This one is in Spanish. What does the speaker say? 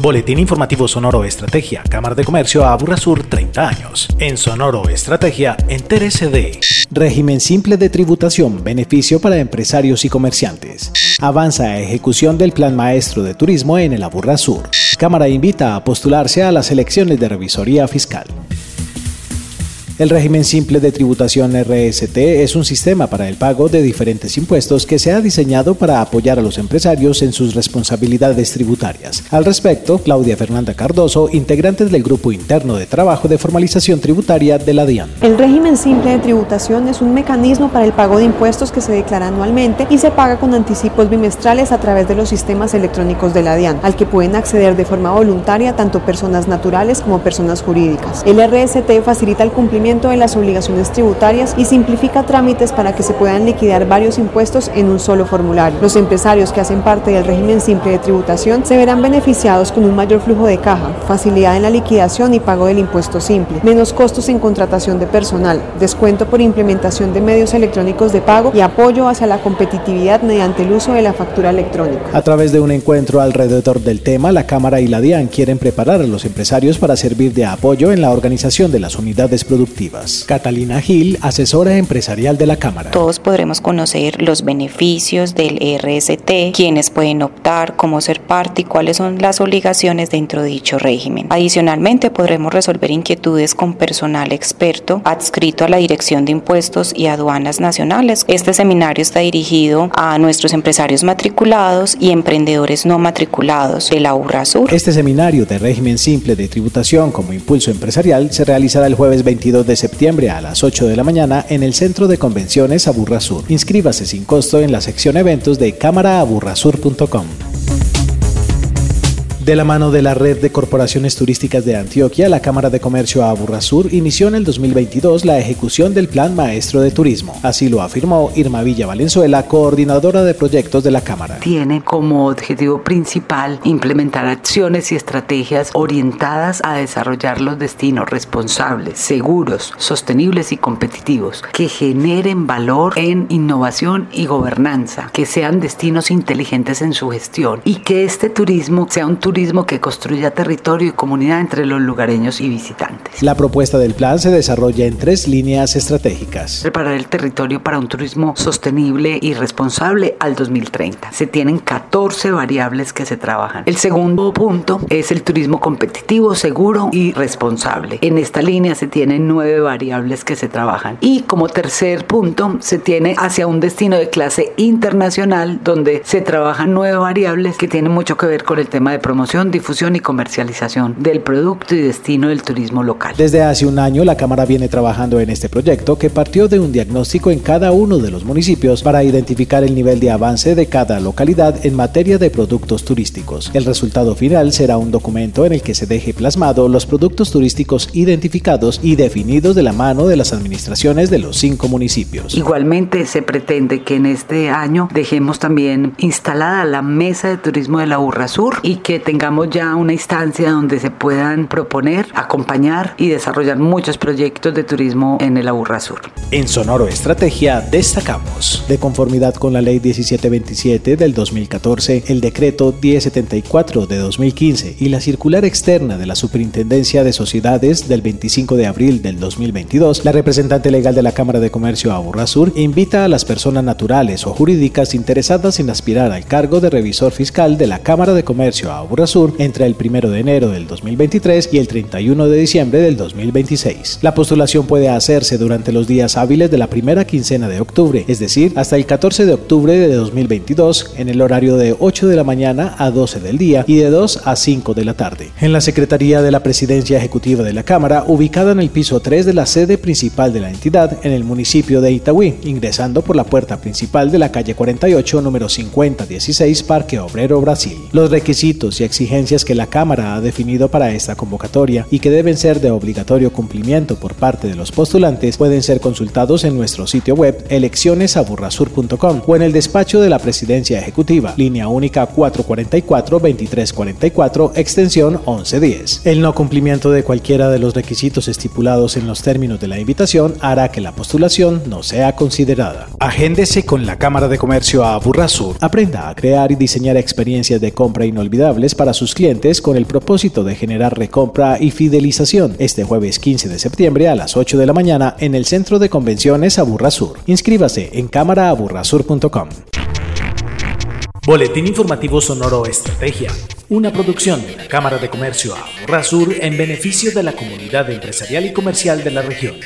Boletín Informativo Sonoro Estrategia, Cámara de Comercio Aburra Sur 30 años. En Sonoro Estrategia, entérese de Régimen simple de tributación, beneficio para empresarios y comerciantes. Avanza ejecución del Plan Maestro de Turismo en el Aburra Sur. Cámara invita a postularse a las elecciones de revisoría fiscal. El régimen simple de tributación RST es un sistema para el pago de diferentes impuestos que se ha diseñado para apoyar a los empresarios en sus responsabilidades tributarias. Al respecto, Claudia Fernanda Cardoso, integrante del Grupo Interno de Trabajo de Formalización Tributaria de la DIAN. El régimen simple de tributación es un mecanismo para el pago de impuestos que se declara anualmente y se paga con anticipos bimestrales a través de los sistemas electrónicos de la DIAN, al que pueden acceder de forma voluntaria tanto personas naturales como personas jurídicas. El RST facilita el cumplimiento de las obligaciones tributarias y simplifica trámites para que se puedan liquidar varios impuestos en un solo formulario. Los empresarios que hacen parte del régimen simple de tributación se verán beneficiados con un mayor flujo de caja, facilidad en la liquidación y pago del impuesto simple, menos costos en contratación de personal, descuento por implementación de medios electrónicos de pago y apoyo hacia la competitividad mediante el uso de la factura electrónica. A través de un encuentro alrededor del tema, la Cámara y la DIAN quieren preparar a los empresarios para servir de apoyo en la organización de las unidades productivas Catalina Gil, asesora empresarial de la Cámara. Todos podremos conocer los beneficios del RST, quiénes pueden optar, cómo ser parte y cuáles son las obligaciones dentro de dicho régimen. Adicionalmente, podremos resolver inquietudes con personal experto adscrito a la Dirección de Impuestos y Aduanas Nacionales. Este seminario está dirigido a nuestros empresarios matriculados y emprendedores no matriculados de la URASUR. Este seminario de régimen simple de tributación como impulso empresarial se realizará el jueves 22 de septiembre a las 8 de la mañana en el Centro de Convenciones Aburra Sur. Inscríbase sin costo en la sección eventos de cámaraaburrasur.com. De la mano de la Red de Corporaciones Turísticas de Antioquia, la Cámara de Comercio Aburrasur inició en el 2022 la ejecución del Plan Maestro de Turismo. Así lo afirmó Irma Villa Valenzuela, coordinadora de proyectos de la Cámara. Tiene como objetivo principal implementar acciones y estrategias orientadas a desarrollar los destinos responsables, seguros, sostenibles y competitivos, que generen valor en innovación y gobernanza, que sean destinos inteligentes en su gestión y que este turismo sea un turismo turismo que construya territorio y comunidad entre los lugareños y visitantes. La propuesta del plan se desarrolla en tres líneas estratégicas. Preparar el territorio para un turismo sostenible y responsable al 2030. Se tienen 14 variables que se trabajan. El segundo punto es el turismo competitivo, seguro y responsable. En esta línea se tienen nueve variables que se trabajan. Y como tercer punto se tiene hacia un destino de clase internacional donde se trabajan nueve variables que tienen mucho que ver con el tema de promoción promoción, difusión y comercialización del producto y destino del turismo local. Desde hace un año la Cámara viene trabajando en este proyecto que partió de un diagnóstico en cada uno de los municipios para identificar el nivel de avance de cada localidad en materia de productos turísticos. El resultado final será un documento en el que se deje plasmado los productos turísticos identificados y definidos de la mano de las administraciones de los cinco municipios. Igualmente se pretende que en este año dejemos también instalada la mesa de turismo de la Urra Sur y que tengamos ya una instancia donde se puedan proponer, acompañar y desarrollar muchos proyectos de turismo en el Aburra Sur. En Sonoro Estrategia destacamos, de conformidad con la Ley 1727 del 2014, el Decreto 1074 de 2015 y la Circular Externa de la Superintendencia de Sociedades del 25 de abril del 2022, la representante legal de la Cámara de Comercio Aburra Sur invita a las personas naturales o jurídicas interesadas en aspirar al cargo de revisor fiscal de la Cámara de Comercio Aburra Sur entre el 1 de enero del 2023 y el 31 de diciembre del 2026. La postulación puede hacerse durante los días hábiles de la primera quincena de octubre, es decir, hasta el 14 de octubre de 2022, en el horario de 8 de la mañana a 12 del día y de 2 a 5 de la tarde. En la Secretaría de la Presidencia Ejecutiva de la Cámara, ubicada en el piso 3 de la sede principal de la entidad, en el municipio de Itagüí, ingresando por la puerta principal de la calle 48, número 5016, Parque Obrero Brasil. Los requisitos y exigencias que la Cámara ha definido para esta convocatoria y que deben ser de obligatorio cumplimiento por parte de los postulantes pueden ser consultados en nuestro sitio web eleccionesaburrasur.com o en el despacho de la Presidencia Ejecutiva, línea única 444-2344, extensión 1110. El no cumplimiento de cualquiera de los requisitos estipulados en los términos de la invitación hará que la postulación no sea considerada. Agéndese con la Cámara de Comercio a Sur. Aprenda a crear y diseñar experiencias de compra inolvidables para sus clientes con el propósito de generar recompra y fidelización este jueves 15 de septiembre a las 8 de la mañana en el Centro de Convenciones Aburrasur. Inscríbase en cámaraaburrasur.com. Boletín informativo Sonoro Estrategia, una producción de la Cámara de Comercio Aburrasur en beneficio de la comunidad empresarial y comercial de la región.